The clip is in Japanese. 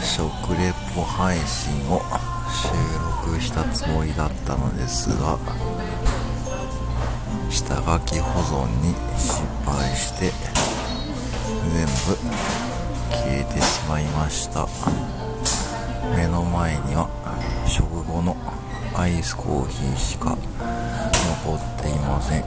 食レポ配信を収録したつもりだったのですが下書き保存に失敗して全部消えてしまいました。目の前には食後のアイスコーヒーしか残っていません。